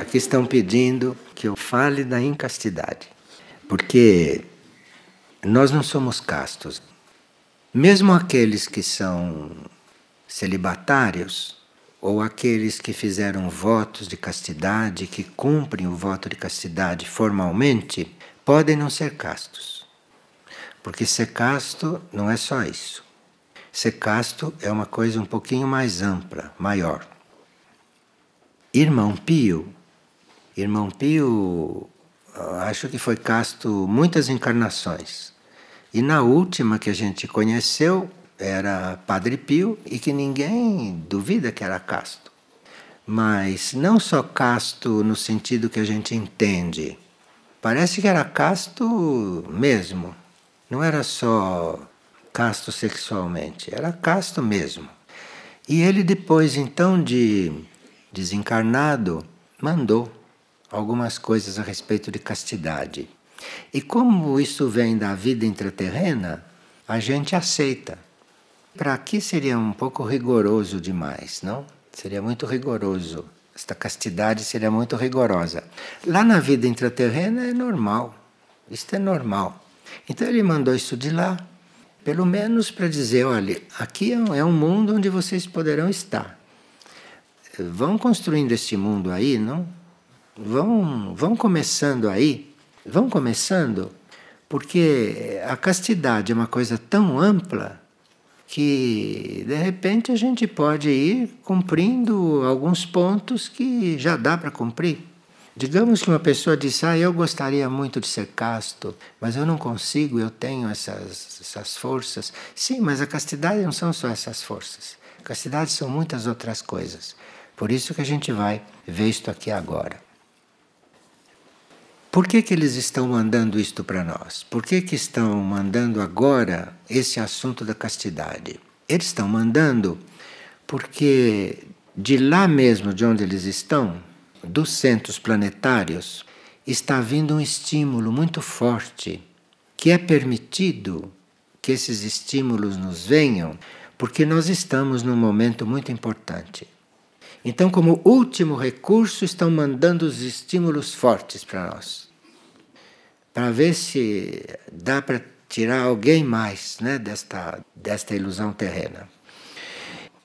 Aqui estão pedindo que eu fale da incastidade, porque nós não somos castos. Mesmo aqueles que são celibatários, ou aqueles que fizeram votos de castidade, que cumprem o voto de castidade formalmente, podem não ser castos. Porque ser casto não é só isso. Ser casto é uma coisa um pouquinho mais ampla, maior. Irmão Pio Irmão Pio, acho que foi casto muitas encarnações. E na última que a gente conheceu era Padre Pio e que ninguém duvida que era casto. Mas não só casto no sentido que a gente entende. Parece que era casto mesmo. Não era só casto sexualmente, era casto mesmo. E ele depois então de desencarnado mandou algumas coisas a respeito de castidade. E como isso vem da vida intraterrena, a gente aceita. Para aqui seria um pouco rigoroso demais, não? Seria muito rigoroso. Esta castidade seria muito rigorosa. Lá na vida intraterrena é normal. Isto é normal. Então ele mandou isso de lá, pelo menos para dizer: olha, aqui é um mundo onde vocês poderão estar. Vão construindo este mundo aí, não? Vão, vão começando aí, vão começando, porque a castidade é uma coisa tão ampla que de repente a gente pode ir cumprindo alguns pontos que já dá para cumprir. Digamos que uma pessoa diz: Ah, eu gostaria muito de ser casto, mas eu não consigo, eu tenho essas, essas forças. Sim, mas a castidade não são só essas forças. A castidade são muitas outras coisas. Por isso que a gente vai ver isto aqui agora. Por que, que eles estão mandando isto para nós? Por que, que estão mandando agora esse assunto da castidade? Eles estão mandando porque de lá mesmo de onde eles estão, dos centros planetários, está vindo um estímulo muito forte que é permitido que esses estímulos nos venham porque nós estamos num momento muito importante. Então, como último recurso, estão mandando os estímulos fortes para nós, para ver se dá para tirar alguém mais né, desta, desta ilusão terrena.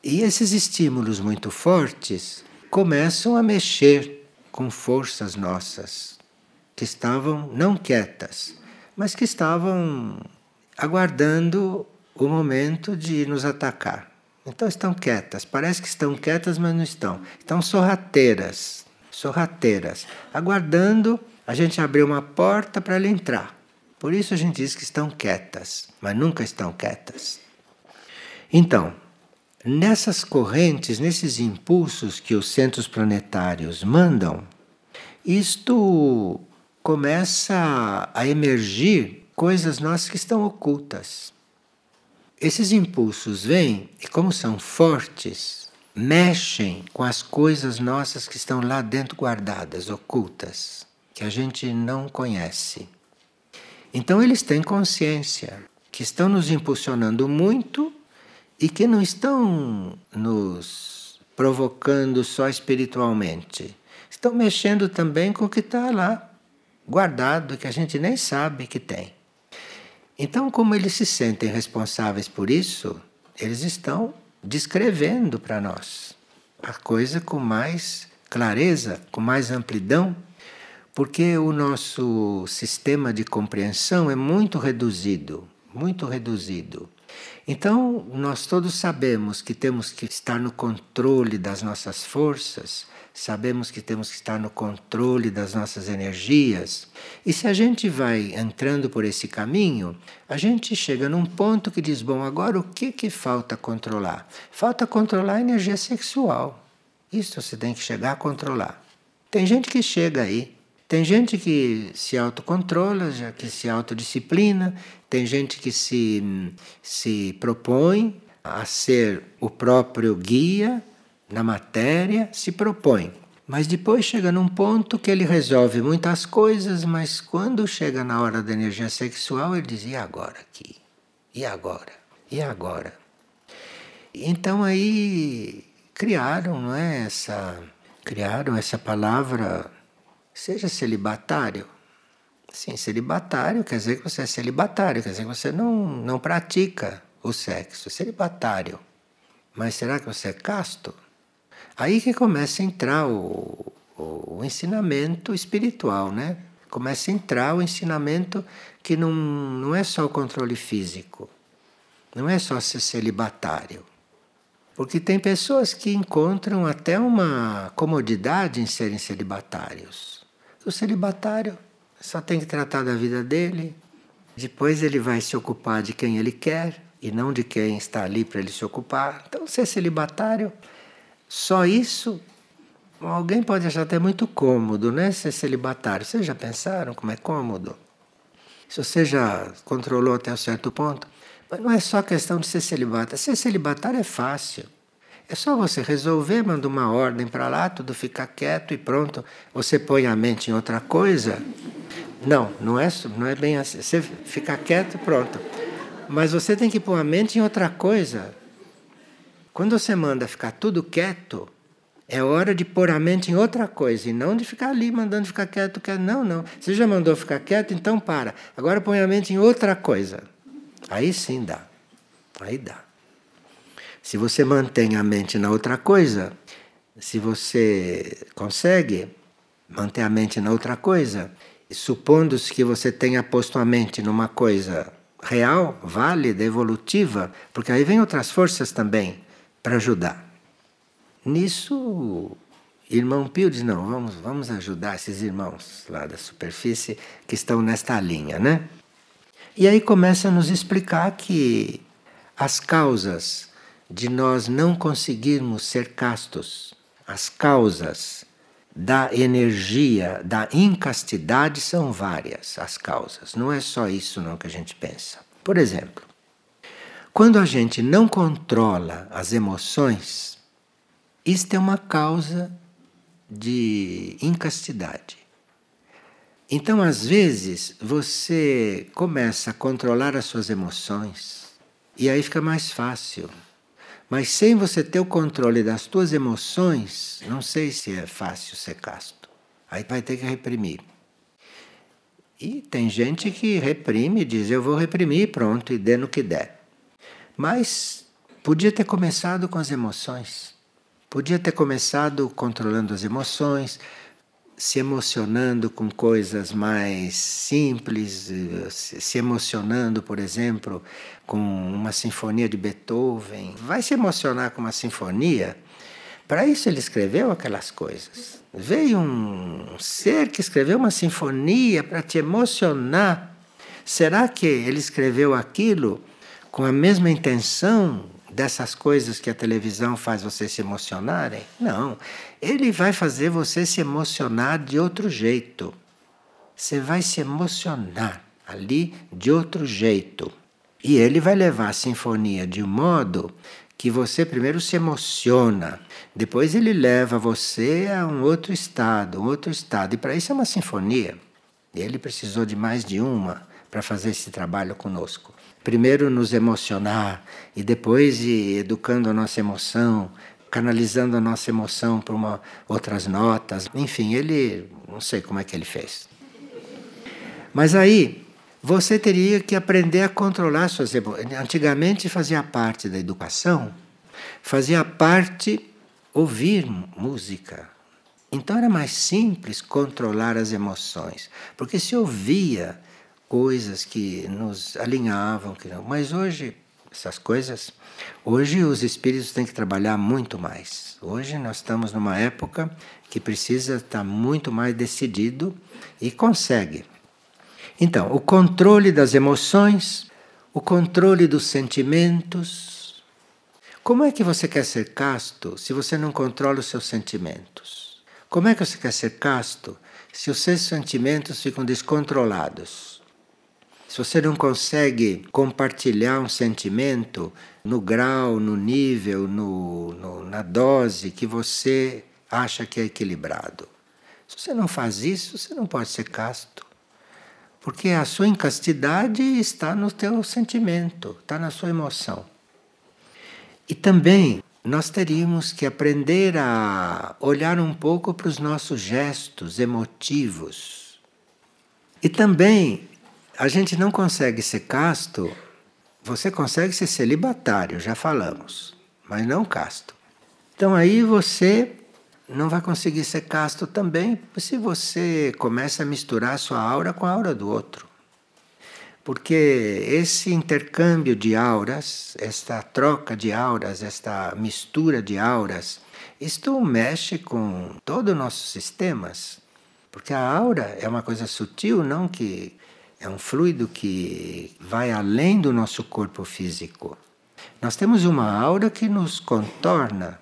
E esses estímulos muito fortes começam a mexer com forças nossas, que estavam não quietas, mas que estavam aguardando o momento de nos atacar. Então estão quietas, parece que estão quietas, mas não estão. Estão sorrateiras, sorrateiras, aguardando a gente abrir uma porta para ela entrar. Por isso a gente diz que estão quietas, mas nunca estão quietas. Então, nessas correntes, nesses impulsos que os centros planetários mandam, isto começa a emergir coisas nossas que estão ocultas. Esses impulsos vêm e, como são fortes, mexem com as coisas nossas que estão lá dentro guardadas, ocultas, que a gente não conhece. Então, eles têm consciência que estão nos impulsionando muito e que não estão nos provocando só espiritualmente. Estão mexendo também com o que está lá guardado, que a gente nem sabe que tem. Então, como eles se sentem responsáveis por isso, eles estão descrevendo para nós a coisa com mais clareza, com mais amplidão, porque o nosso sistema de compreensão é muito reduzido, muito reduzido. Então, nós todos sabemos que temos que estar no controle das nossas forças, sabemos que temos que estar no controle das nossas energias. E se a gente vai entrando por esse caminho, a gente chega num ponto que diz: bom, agora o que, que falta controlar? Falta controlar a energia sexual. Isso você tem que chegar a controlar. Tem gente que chega aí. Tem gente que se autocontrola, já que se autodisciplina, tem gente que se, se propõe a ser o próprio guia na matéria, se propõe. Mas depois chega num ponto que ele resolve muitas coisas, mas quando chega na hora da energia sexual, ele diz: e agora aqui? E agora? E agora? Então aí criaram não é, essa, Criaram essa palavra, seja celibatário. Sim, celibatário quer dizer que você é celibatário, quer dizer que você não, não pratica o sexo, celibatário. Mas será que você é casto? Aí que começa a entrar o, o, o ensinamento espiritual, né? Começa a entrar o ensinamento que não, não é só o controle físico, não é só ser celibatário. Porque tem pessoas que encontram até uma comodidade em serem celibatários. O celibatário só tem que tratar da vida dele, depois ele vai se ocupar de quem ele quer e não de quem está ali para ele se ocupar. Então, ser celibatário, só isso, alguém pode achar até muito cômodo, né? Ser celibatário. Vocês já pensaram como é cômodo? Se você já controlou até um certo ponto, mas não é só questão de ser celibatário. Ser celibatário é fácil. É só você resolver, manda uma ordem para lá, tudo fica quieto e pronto. Você põe a mente em outra coisa. Não, não é, não é bem assim. Você fica quieto, pronto. Mas você tem que pôr a mente em outra coisa. Quando você manda ficar tudo quieto, é hora de pôr a mente em outra coisa e não de ficar ali mandando ficar quieto, quieto. Não, não. Você já mandou ficar quieto, então para. Agora põe a mente em outra coisa. Aí sim dá. Aí dá. Se você mantém a mente na outra coisa, se você consegue manter a mente na outra coisa, supondo-se que você tenha posto a mente numa coisa real, válida, evolutiva, porque aí vem outras forças também para ajudar. Nisso, irmão Pio diz: não, vamos, vamos ajudar esses irmãos lá da superfície que estão nesta linha, né? E aí começa a nos explicar que as causas de nós não conseguirmos ser castos, as causas da energia, da incastidade são várias as causas. Não é só isso não que a gente pensa. Por exemplo, quando a gente não controla as emoções, isto é uma causa de incastidade. Então, às vezes, você começa a controlar as suas emoções e aí fica mais fácil. Mas sem você ter o controle das suas emoções, não sei se é fácil ser casto. Aí vai ter que reprimir. E tem gente que reprime diz: Eu vou reprimir, pronto, e dê no que der. Mas podia ter começado com as emoções. Podia ter começado controlando as emoções, se emocionando com coisas mais simples, eh, se emocionando, por exemplo, com uma sinfonia de Beethoven. Vai se emocionar com uma sinfonia? Para isso ele escreveu aquelas coisas. Veio um ser que escreveu uma sinfonia para te emocionar. Será que ele escreveu aquilo com a mesma intenção dessas coisas que a televisão faz você se emocionarem? Não. Ele vai fazer você se emocionar de outro jeito. Você vai se emocionar ali de outro jeito. E ele vai levar a sinfonia de um modo que você primeiro se emociona, depois ele leva você a um outro estado, um outro estado. E para isso é uma sinfonia. Ele precisou de mais de uma para fazer esse trabalho conosco primeiro nos emocionar e depois ir educando a nossa emoção, canalizando a nossa emoção para uma, outras notas. Enfim, ele não sei como é que ele fez. Mas aí você teria que aprender a controlar suas emoções. Antigamente fazia parte da educação, fazia parte ouvir música. Então era mais simples controlar as emoções, porque se ouvia coisas que nos alinhavam, que não. Mas hoje, essas coisas, hoje os espíritos têm que trabalhar muito mais. Hoje nós estamos numa época que precisa estar muito mais decidido e consegue. Então, o controle das emoções, o controle dos sentimentos. Como é que você quer ser casto se você não controla os seus sentimentos? Como é que você quer ser casto se os seus sentimentos ficam descontrolados? Se você não consegue compartilhar um sentimento no grau, no nível, no, no, na dose que você acha que é equilibrado. Se você não faz isso, você não pode ser casto. Porque a sua incastidade está no teu sentimento, está na sua emoção. E também nós teríamos que aprender a olhar um pouco para os nossos gestos emotivos. E também a gente não consegue ser casto, você consegue ser celibatário, já falamos, mas não casto. Então aí você não vai conseguir ser casto também se você começa a misturar a sua aura com a aura do outro. Porque esse intercâmbio de auras, esta troca de auras, esta mistura de auras, isto mexe com todo o nosso sistemas. Porque a aura é uma coisa sutil, não que é um fluido que vai além do nosso corpo físico. Nós temos uma aura que nos contorna.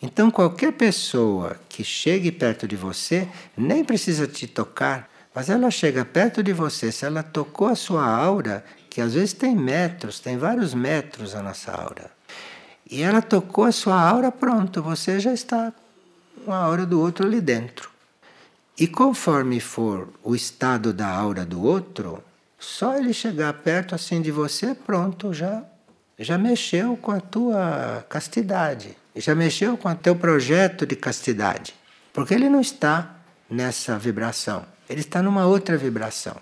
Então, qualquer pessoa que chegue perto de você nem precisa te tocar, mas ela chega perto de você, se ela tocou a sua aura, que às vezes tem metros, tem vários metros a nossa aura, e ela tocou a sua aura, pronto, você já está com a aura do outro ali dentro. E conforme for o estado da aura do outro, só ele chegar perto assim de você, pronto, já já mexeu com a tua castidade, já mexeu com o teu projeto de castidade, porque ele não está nessa vibração. Ele está numa outra vibração.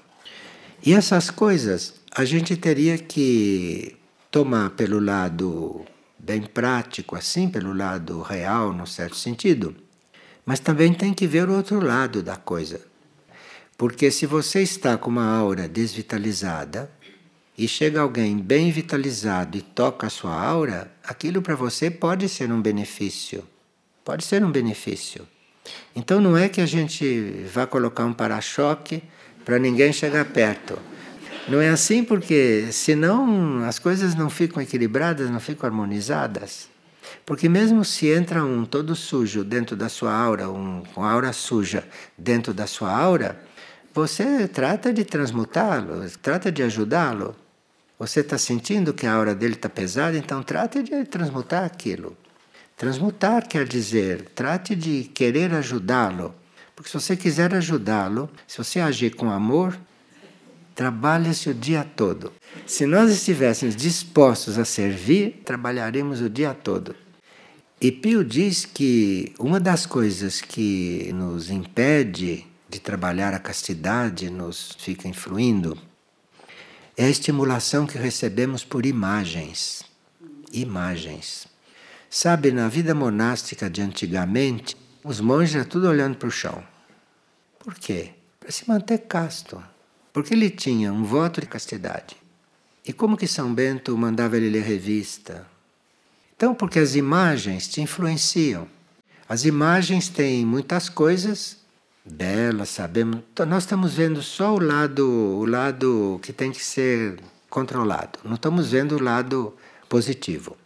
E essas coisas a gente teria que tomar pelo lado bem prático, assim, pelo lado real, no certo sentido, mas também tem que ver o outro lado da coisa. Porque se você está com uma aura desvitalizada e chega alguém bem vitalizado e toca a sua aura, aquilo para você pode ser um benefício. Pode ser um benefício. Então não é que a gente vá colocar um para-choque para ninguém chegar perto. Não é assim porque senão as coisas não ficam equilibradas, não ficam harmonizadas. Porque mesmo se entra um todo sujo dentro da sua aura, um com aura suja dentro da sua aura, você trata de transmutá-lo, trata de ajudá-lo. Você está sentindo que a aura dele está pesada, então trate de transmutar aquilo. Transmutar quer dizer, trate de querer ajudá-lo. Porque se você quiser ajudá-lo, se você agir com amor, trabalha-se o dia todo. Se nós estivéssemos dispostos a servir, trabalharemos o dia todo. E Pio diz que uma das coisas que nos impede de trabalhar a castidade, nos fica influindo, é a estimulação que recebemos por imagens. Imagens. Sabe, na vida monástica de antigamente, os monges eram tudo olhando para o chão. Por quê? Para se manter casto. Porque ele tinha um voto de castidade. E como que São Bento mandava ele ler revista? Então, porque as imagens te influenciam. As imagens têm muitas coisas belas, sabemos. Então, nós estamos vendo só o lado, o lado que tem que ser controlado. Não estamos vendo o lado positivo.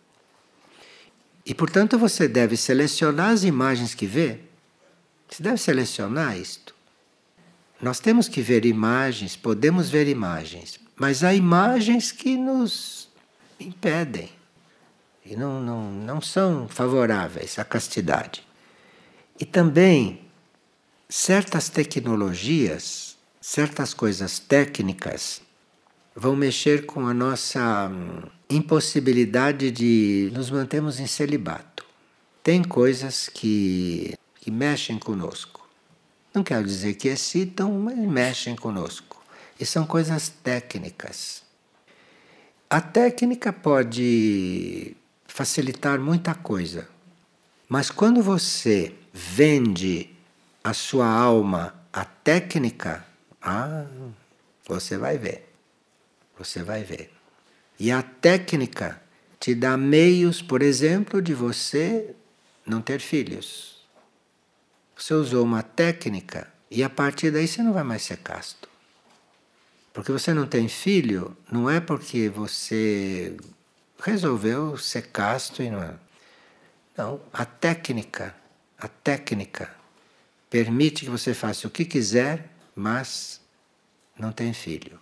E, portanto, você deve selecionar as imagens que vê. Você deve selecionar isto. Nós temos que ver imagens, podemos ver imagens, mas há imagens que nos impedem e não, não, não são favoráveis à castidade. E também certas tecnologias, certas coisas técnicas vão mexer com a nossa hum, impossibilidade de nos mantermos em celibato. Tem coisas que, que mexem conosco. Não quero dizer que excitam, mas mexem conosco. E são coisas técnicas. A técnica pode facilitar muita coisa, mas quando você vende a sua alma à técnica, ah, você vai ver. Você vai ver. E a técnica te dá meios, por exemplo, de você não ter filhos. Você usou uma técnica e a partir daí você não vai mais ser casto. Porque você não tem filho, não é porque você resolveu ser casto e não é. Não, a técnica, a técnica permite que você faça o que quiser, mas não tem filho.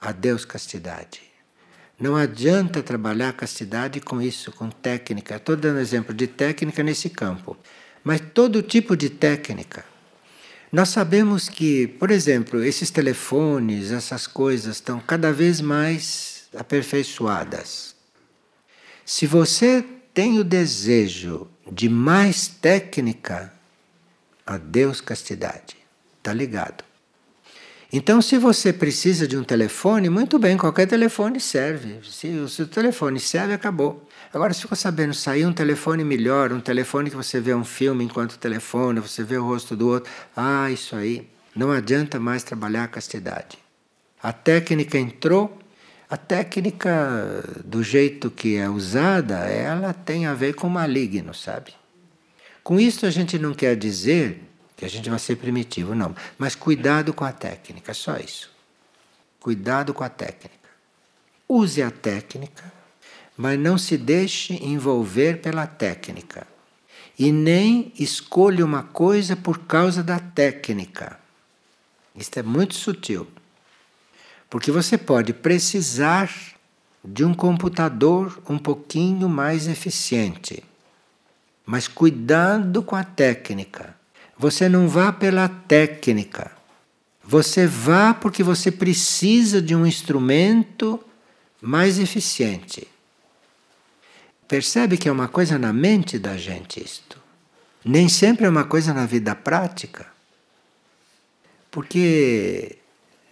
Adeus castidade. Não adianta trabalhar castidade com isso, com técnica. Estou dando exemplo de técnica nesse campo. Mas todo tipo de técnica. Nós sabemos que, por exemplo, esses telefones, essas coisas estão cada vez mais aperfeiçoadas. Se você tem o desejo de mais técnica, adeus castidade. Está ligado. Então, se você precisa de um telefone, muito bem, qualquer telefone serve. Se o seu telefone serve, acabou. Agora, se ficou sabendo sair um telefone melhor, um telefone que você vê um filme enquanto telefona, você vê o rosto do outro, ah, isso aí, não adianta mais trabalhar a castidade. A técnica entrou, a técnica, do jeito que é usada, ela tem a ver com maligno, sabe? Com isso, a gente não quer dizer que a gente vai ser primitivo, não. Mas cuidado com a técnica, só isso. Cuidado com a técnica. Use a técnica, mas não se deixe envolver pela técnica. E nem escolha uma coisa por causa da técnica. Isto é muito sutil. Porque você pode precisar de um computador um pouquinho mais eficiente. Mas cuidado com a técnica. Você não vá pela técnica. Você vá porque você precisa de um instrumento mais eficiente. Percebe que é uma coisa na mente da gente isto. Nem sempre é uma coisa na vida prática. Porque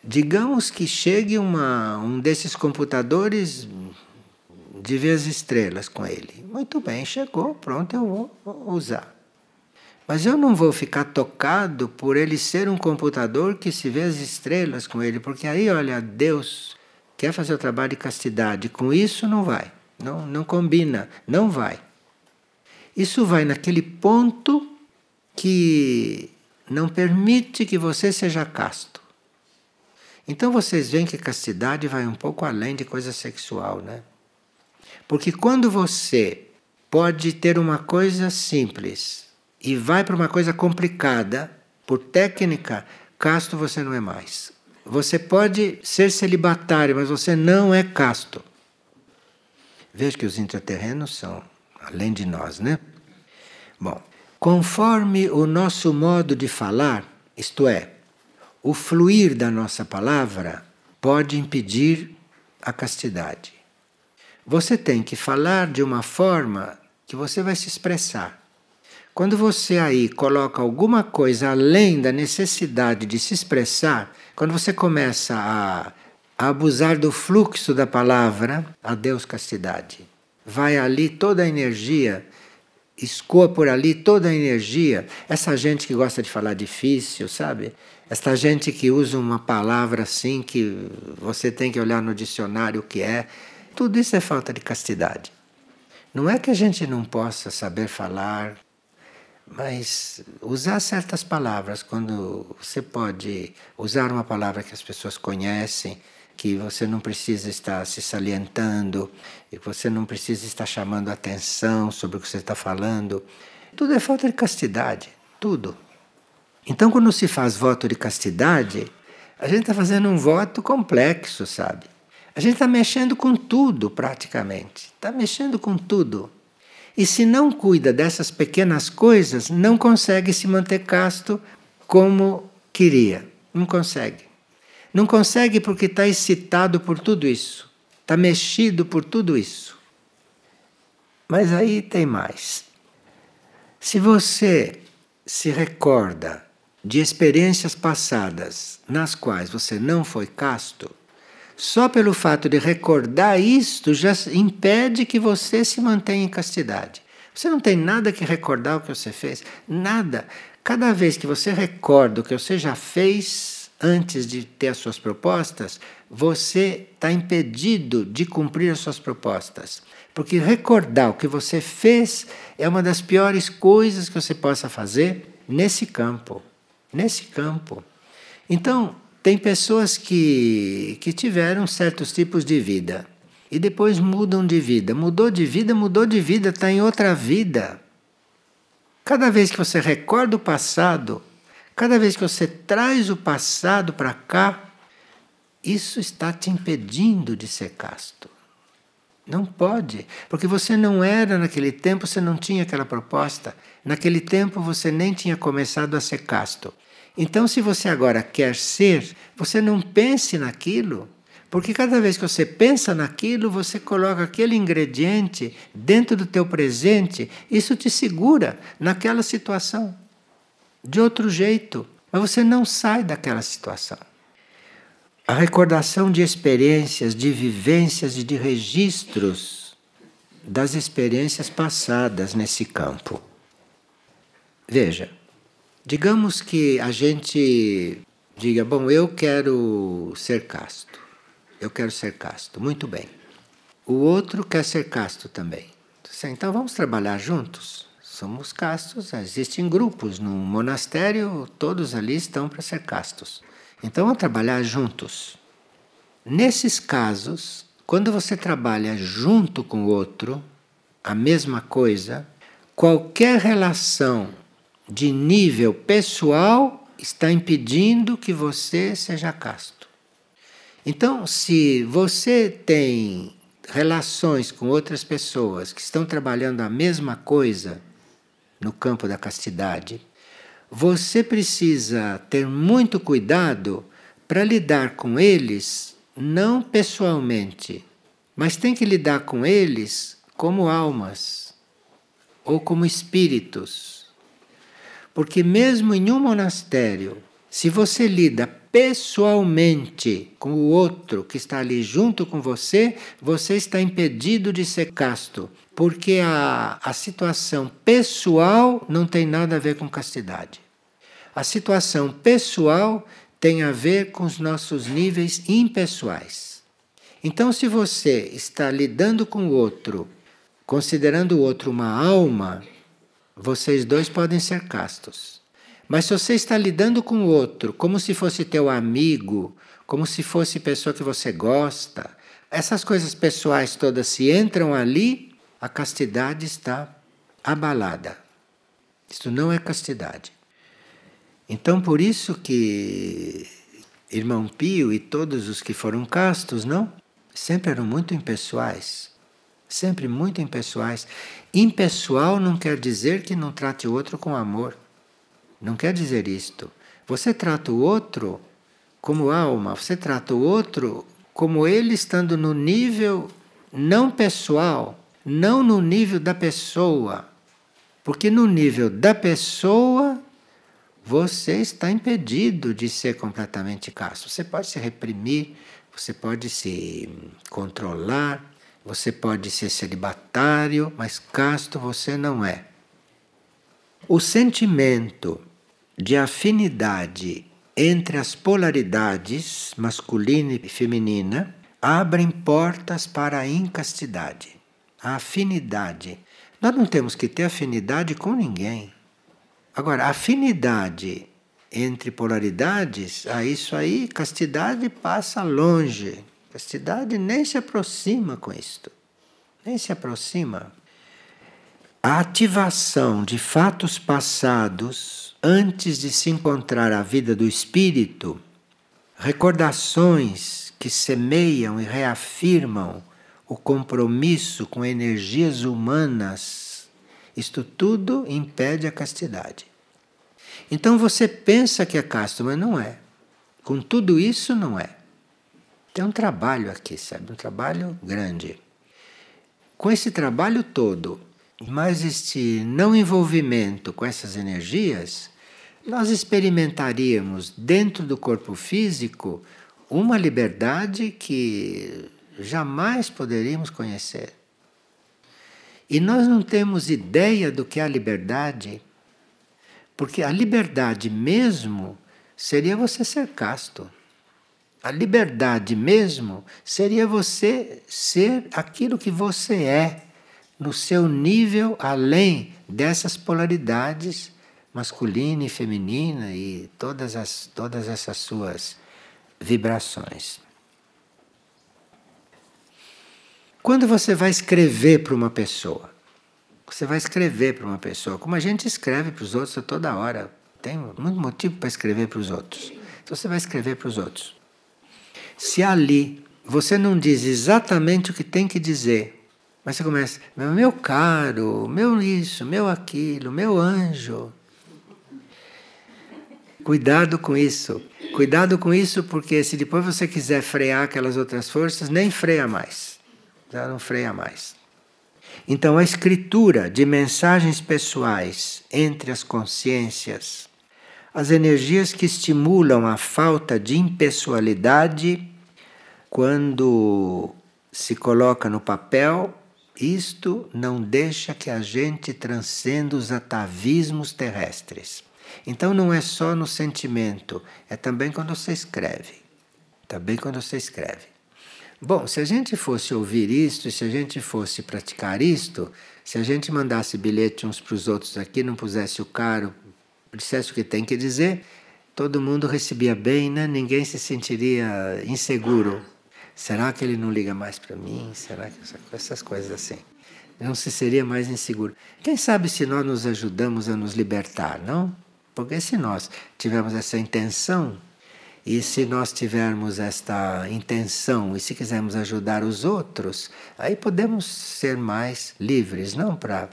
digamos que chegue uma, um desses computadores de ver as estrelas com ele. Muito bem, chegou, pronto, eu vou usar. Mas eu não vou ficar tocado por ele ser um computador que se vê as estrelas com ele, porque aí, olha, Deus quer fazer o trabalho de castidade. Com isso não vai, não, não combina, não vai. Isso vai naquele ponto que não permite que você seja casto. Então vocês veem que castidade vai um pouco além de coisa sexual, né? Porque quando você pode ter uma coisa simples e vai para uma coisa complicada, por técnica, casto você não é mais. Você pode ser celibatário, mas você não é casto. Veja que os intraterrenos são além de nós, né? Bom, conforme o nosso modo de falar, isto é, o fluir da nossa palavra pode impedir a castidade. Você tem que falar de uma forma que você vai se expressar. Quando você aí coloca alguma coisa além da necessidade de se expressar, quando você começa a, a abusar do fluxo da palavra, adeus castidade. Vai ali toda a energia, escoa por ali toda a energia. Essa gente que gosta de falar difícil, sabe? Essa gente que usa uma palavra assim que você tem que olhar no dicionário o que é. Tudo isso é falta de castidade. Não é que a gente não possa saber falar, mas usar certas palavras, quando você pode usar uma palavra que as pessoas conhecem, que você não precisa estar se salientando, e você não precisa estar chamando atenção sobre o que você está falando, tudo é falta de castidade, tudo. Então, quando se faz voto de castidade, a gente está fazendo um voto complexo, sabe? A gente está mexendo com tudo, praticamente. Está mexendo com tudo. E se não cuida dessas pequenas coisas, não consegue se manter casto como queria. Não consegue. Não consegue porque está excitado por tudo isso. Está mexido por tudo isso. Mas aí tem mais. Se você se recorda de experiências passadas nas quais você não foi casto, só pelo fato de recordar isto já impede que você se mantenha em castidade. Você não tem nada que recordar o que você fez, nada. Cada vez que você recorda o que você já fez antes de ter as suas propostas, você está impedido de cumprir as suas propostas. Porque recordar o que você fez é uma das piores coisas que você possa fazer nesse campo. Nesse campo. Então, tem pessoas que, que tiveram certos tipos de vida e depois mudam de vida. Mudou de vida, mudou de vida, está em outra vida. Cada vez que você recorda o passado, cada vez que você traz o passado para cá, isso está te impedindo de ser casto. Não pode, porque você não era naquele tempo, você não tinha aquela proposta. Naquele tempo você nem tinha começado a ser casto. Então, se você agora quer ser, você não pense naquilo. Porque cada vez que você pensa naquilo, você coloca aquele ingrediente dentro do teu presente, isso te segura naquela situação. De outro jeito, mas você não sai daquela situação. A recordação de experiências, de vivências e de registros das experiências passadas nesse campo. Veja, digamos que a gente diga: Bom, eu quero ser casto. Eu quero ser casto. Muito bem. O outro quer ser casto também. Então vamos trabalhar juntos? Somos castos, existem grupos no monastério, todos ali estão para ser castos. Então vamos trabalhar juntos. Nesses casos, quando você trabalha junto com o outro, a mesma coisa, qualquer relação de nível pessoal está impedindo que você seja casto. Então, se você tem relações com outras pessoas que estão trabalhando a mesma coisa no campo da castidade, você precisa ter muito cuidado para lidar com eles não pessoalmente, mas tem que lidar com eles como almas ou como espíritos. Porque mesmo em um monastério, se você lida pessoalmente com o outro que está ali junto com você, você está impedido de ser casto, porque a, a situação pessoal não tem nada a ver com castidade. A situação pessoal tem a ver com os nossos níveis impessoais. Então, se você está lidando com o outro, considerando o outro uma alma, vocês dois podem ser castos. Mas se você está lidando com o outro como se fosse teu amigo, como se fosse pessoa que você gosta, essas coisas pessoais todas se entram ali, a castidade está abalada. Isto não é castidade. Então por isso que irmão Pio e todos os que foram castos, não, sempre eram muito impessoais. Sempre muito impessoais. Impessoal não quer dizer que não trate o outro com amor. Não quer dizer isto. Você trata o outro como alma, você trata o outro como ele estando no nível não pessoal, não no nível da pessoa. Porque no nível da pessoa você está impedido de ser completamente casto. Você pode se reprimir, você pode se controlar, você pode ser celibatário, mas casto você não é. O sentimento de afinidade entre as polaridades masculina e feminina abrem portas para a incastidade. A afinidade. Nós não temos que ter afinidade com ninguém. Agora, afinidade entre polaridades, a isso aí, castidade passa longe. Castidade nem se aproxima com isto. Nem se aproxima. A ativação de fatos passados antes de se encontrar a vida do espírito, recordações que semeiam e reafirmam o compromisso com energias humanas, isto tudo impede a castidade. Então você pensa que é casto, mas não é. Com tudo isso, não é. Tem um trabalho aqui, sabe? Um trabalho grande. Com esse trabalho todo, mas este não envolvimento com essas energias, nós experimentaríamos dentro do corpo físico uma liberdade que jamais poderíamos conhecer. E nós não temos ideia do que é a liberdade, porque a liberdade mesmo seria você ser casto. A liberdade mesmo seria você ser aquilo que você é no seu nível além dessas polaridades masculina e feminina e todas, as, todas essas suas vibrações. Quando você vai escrever para uma pessoa, você vai escrever para uma pessoa, como a gente escreve para os outros a toda hora, tem muito motivo para escrever para os outros. Então você vai escrever para os outros. Se ali você não diz exatamente o que tem que dizer, mas você começa, meu caro, meu isso, meu aquilo, meu anjo. Cuidado com isso. Cuidado com isso, porque se depois você quiser frear aquelas outras forças, nem freia mais. Já não freia mais. Então, a escritura de mensagens pessoais entre as consciências, as energias que estimulam a falta de impessoalidade, quando se coloca no papel, isto não deixa que a gente transcenda os atavismos terrestres. Então não é só no sentimento, é também quando você escreve. Também quando você escreve. Bom, se a gente fosse ouvir isto, se a gente fosse praticar isto, se a gente mandasse bilhete uns para os outros aqui, não pusesse o caro, dissesse o que tem que dizer, todo mundo recebia bem, né? ninguém se sentiria inseguro. Será que ele não liga mais para mim? Será que essas coisas assim? Não se seria mais inseguro. Quem sabe se nós nos ajudamos a nos libertar, não? Porque se nós tivermos essa intenção, e se nós tivermos esta intenção, e se quisermos ajudar os outros, aí podemos ser mais livres, não para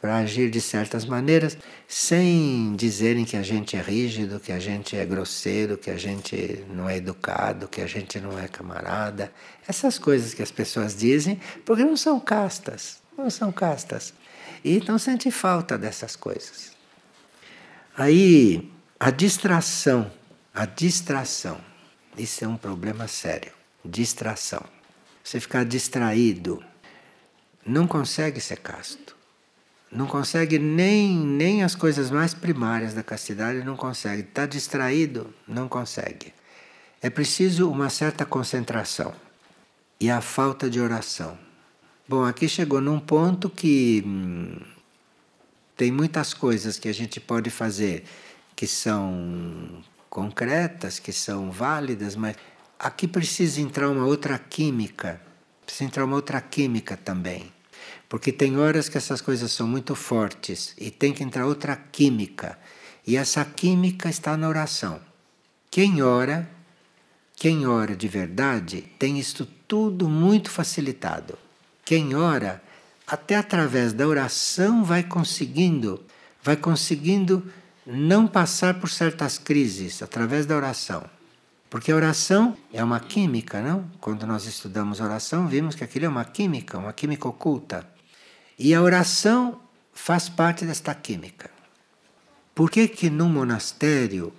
para agir de certas maneiras, sem dizerem que a gente é rígido, que a gente é grosseiro, que a gente não é educado, que a gente não é camarada. Essas coisas que as pessoas dizem, porque não são castas, não são castas. E então sente falta dessas coisas. Aí, a distração, a distração, isso é um problema sério. Distração. Você ficar distraído, não consegue ser casto não consegue nem, nem as coisas mais primárias da castidade, não consegue. Está distraído, não consegue. É preciso uma certa concentração e a falta de oração. Bom, aqui chegou num ponto que hum, tem muitas coisas que a gente pode fazer que são concretas, que são válidas, mas aqui precisa entrar uma outra química, precisa entrar uma outra química também. Porque tem horas que essas coisas são muito fortes e tem que entrar outra química. E essa química está na oração. Quem ora, quem ora de verdade, tem isto tudo muito facilitado. Quem ora, até através da oração, vai conseguindo, vai conseguindo não passar por certas crises através da oração. Porque a oração é uma química, não? Quando nós estudamos oração, vimos que aquilo é uma química, uma química oculta. E a oração faz parte desta química. Por que que no monastério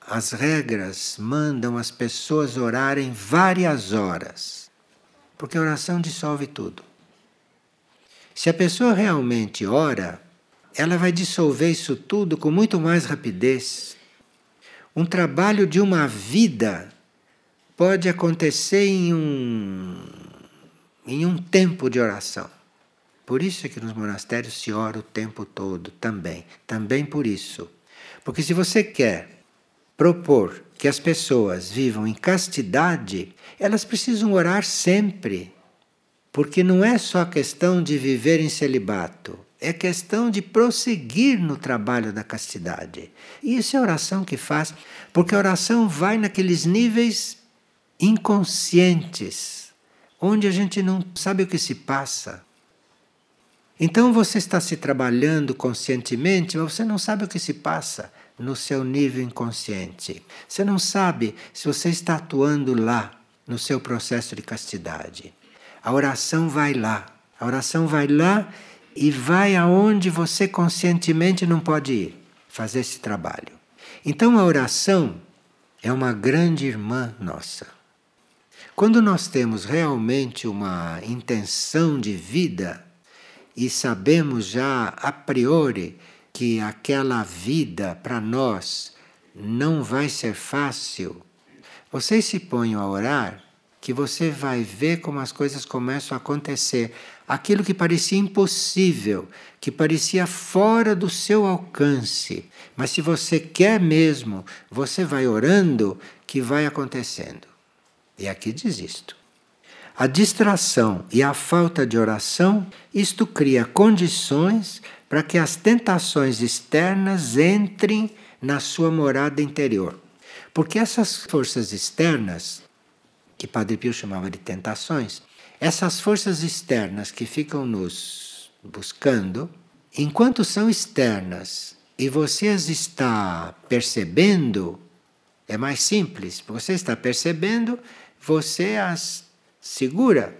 as regras mandam as pessoas orarem várias horas? Porque a oração dissolve tudo. Se a pessoa realmente ora, ela vai dissolver isso tudo com muito mais rapidez. Um trabalho de uma vida pode acontecer em um, em um tempo de oração. Por isso é que nos monastérios se ora o tempo todo também. Também por isso. Porque se você quer propor que as pessoas vivam em castidade, elas precisam orar sempre. Porque não é só questão de viver em celibato, é questão de prosseguir no trabalho da castidade. E isso é a oração que faz, porque a oração vai naqueles níveis inconscientes, onde a gente não sabe o que se passa. Então você está se trabalhando conscientemente, mas você não sabe o que se passa no seu nível inconsciente. Você não sabe se você está atuando lá no seu processo de castidade. A oração vai lá. A oração vai lá e vai aonde você conscientemente não pode ir fazer esse trabalho. Então a oração é uma grande irmã nossa. Quando nós temos realmente uma intenção de vida, e sabemos já a priori que aquela vida para nós não vai ser fácil, vocês se ponham a orar que você vai ver como as coisas começam a acontecer. Aquilo que parecia impossível, que parecia fora do seu alcance. Mas se você quer mesmo, você vai orando que vai acontecendo. E aqui diz isto. A distração e a falta de oração, isto cria condições para que as tentações externas entrem na sua morada interior. Porque essas forças externas, que Padre Pio chamava de tentações, essas forças externas que ficam nos buscando, enquanto são externas e você as está percebendo, É mais simples. Você está percebendo, você as segura.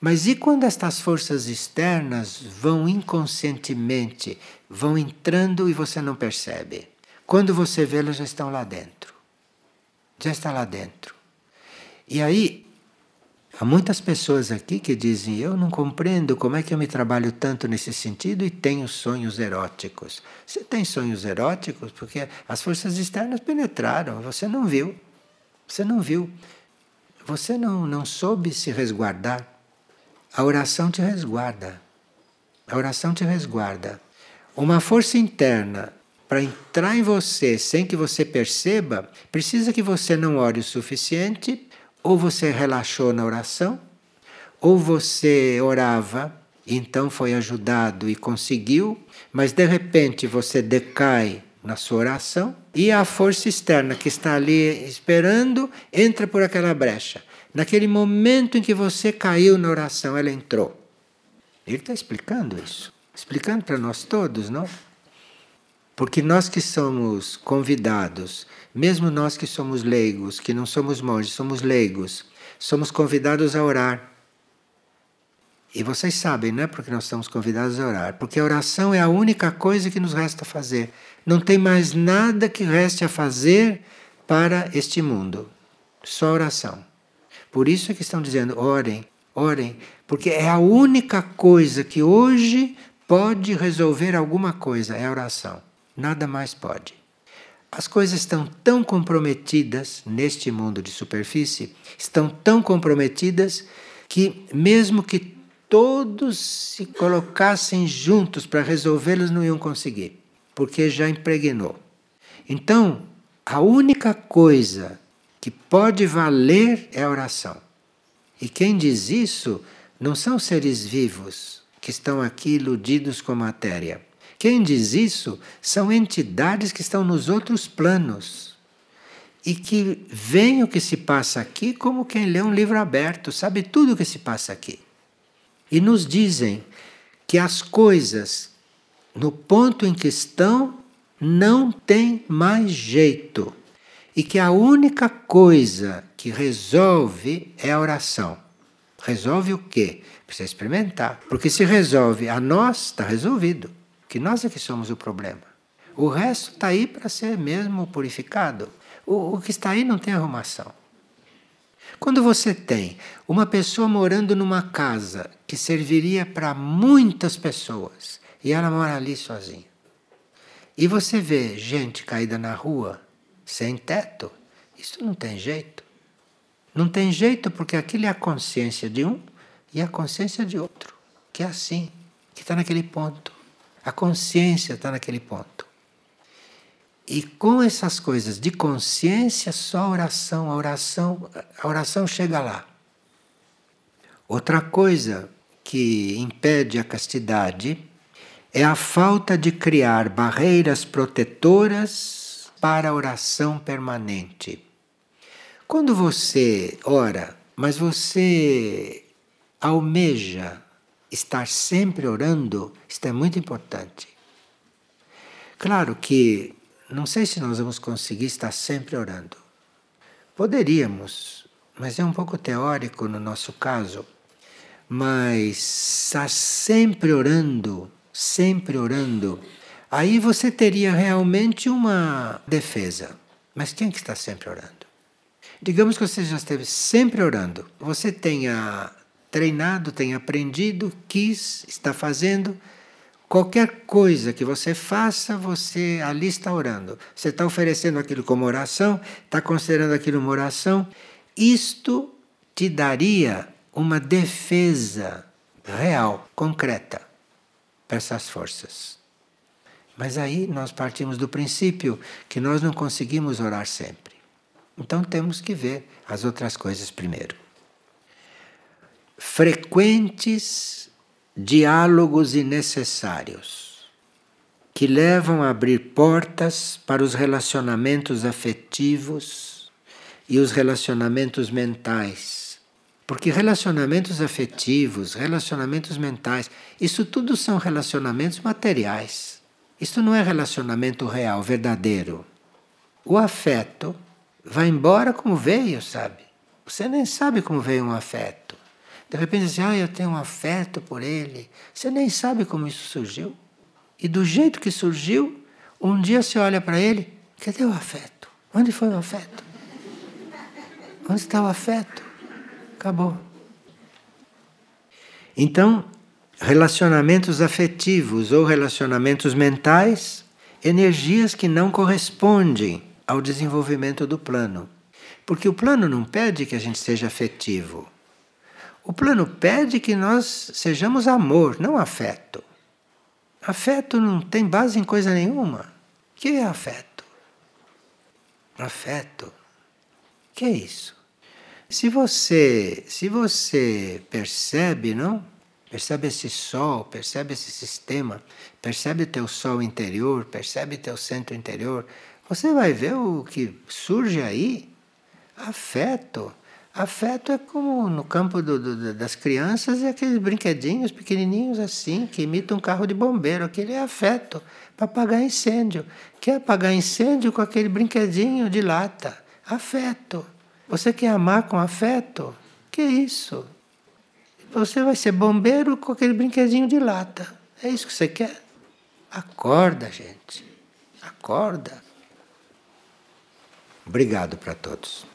Mas e quando estas forças externas vão inconscientemente, vão entrando e você não percebe? Quando você vê, elas já estão lá dentro. Já está lá dentro. E aí, há muitas pessoas aqui que dizem: Eu não compreendo como é que eu me trabalho tanto nesse sentido e tenho sonhos eróticos. Você tem sonhos eróticos porque as forças externas penetraram, você não viu. Você não viu. Você não, não soube se resguardar. A oração te resguarda. A oração te resguarda. Uma força interna para entrar em você sem que você perceba, precisa que você não ore o suficiente, ou você relaxou na oração, ou você orava, então foi ajudado e conseguiu, mas de repente você decai na sua oração e a força externa que está ali esperando entra por aquela brecha. Naquele momento em que você caiu na oração, ela entrou. Ele está explicando isso, explicando para nós todos, não? Porque nós que somos convidados, mesmo nós que somos leigos, que não somos monges, somos leigos, somos convidados a orar. E vocês sabem, não é porque nós estamos convidados a orar, porque a oração é a única coisa que nos resta fazer. Não tem mais nada que reste a fazer para este mundo. Só oração. Por isso é que estão dizendo: orem, orem, porque é a única coisa que hoje pode resolver alguma coisa é a oração nada mais pode. As coisas estão tão comprometidas neste mundo de superfície, estão tão comprometidas que, mesmo que todos se colocassem juntos para resolvê-los, não iam conseguir, porque já impregnou. Então, a única coisa que pode valer é a oração. E quem diz isso não são seres vivos que estão aqui iludidos com matéria. Quem diz isso são entidades que estão nos outros planos e que veem o que se passa aqui como quem lê um livro aberto, sabe tudo o que se passa aqui. E nos dizem que as coisas, no ponto em que estão, não tem mais jeito. E que a única coisa que resolve é a oração. Resolve o quê? Precisa experimentar. Porque se resolve a nós, está resolvido que nós é que somos o problema. O resto está aí para ser mesmo purificado. O, o que está aí não tem arrumação. Quando você tem uma pessoa morando numa casa que serviria para muitas pessoas e ela mora ali sozinha, e você vê gente caída na rua, sem teto, isso não tem jeito. Não tem jeito porque aquilo é a consciência de um e a consciência de outro, que é assim, que está naquele ponto. A consciência está naquele ponto. E com essas coisas de consciência, só a oração, a oração, a oração chega lá. Outra coisa que impede a castidade é a falta de criar barreiras protetoras para a oração permanente. Quando você ora, mas você almeja estar sempre orando, isto é muito importante. Claro que não sei se nós vamos conseguir estar sempre orando. Poderíamos, mas é um pouco teórico no nosso caso. Mas estar sempre orando, sempre orando, aí você teria realmente uma defesa. Mas quem que está sempre orando? Digamos que você já esteve sempre orando. Você tem a treinado, tem aprendido, quis, está fazendo. Qualquer coisa que você faça, você ali está orando. Você está oferecendo aquilo como oração, está considerando aquilo uma oração. Isto te daria uma defesa real, concreta, para essas forças. Mas aí nós partimos do princípio que nós não conseguimos orar sempre. Então temos que ver as outras coisas primeiro frequentes diálogos necessários que levam a abrir portas para os relacionamentos afetivos e os relacionamentos mentais. Porque relacionamentos afetivos, relacionamentos mentais, isso tudo são relacionamentos materiais. Isso não é relacionamento real, verdadeiro. O afeto vai embora como veio, sabe? Você nem sabe como veio um afeto. De repente, assim, ah, eu tenho um afeto por ele. Você nem sabe como isso surgiu. E do jeito que surgiu, um dia você olha para ele, cadê o afeto? Onde foi o afeto? Onde está o afeto? Acabou. Então, relacionamentos afetivos ou relacionamentos mentais, energias que não correspondem ao desenvolvimento do plano. Porque o plano não pede que a gente seja afetivo. O plano pede que nós sejamos amor, não afeto. Afeto não tem base em coisa nenhuma. O que é afeto? Afeto. O que é isso? Se você, se você percebe, não? Percebe esse sol, percebe esse sistema, percebe teu sol interior, percebe teu centro interior, você vai ver o que surge aí, afeto. Afeto é como no campo do, do, das crianças, é aqueles brinquedinhos pequenininhos assim, que imitam um carro de bombeiro. Aquele é afeto, para apagar incêndio. Quer apagar incêndio com aquele brinquedinho de lata? Afeto. Você quer amar com afeto? Que isso? Você vai ser bombeiro com aquele brinquedinho de lata. É isso que você quer? Acorda, gente. Acorda. Obrigado para todos.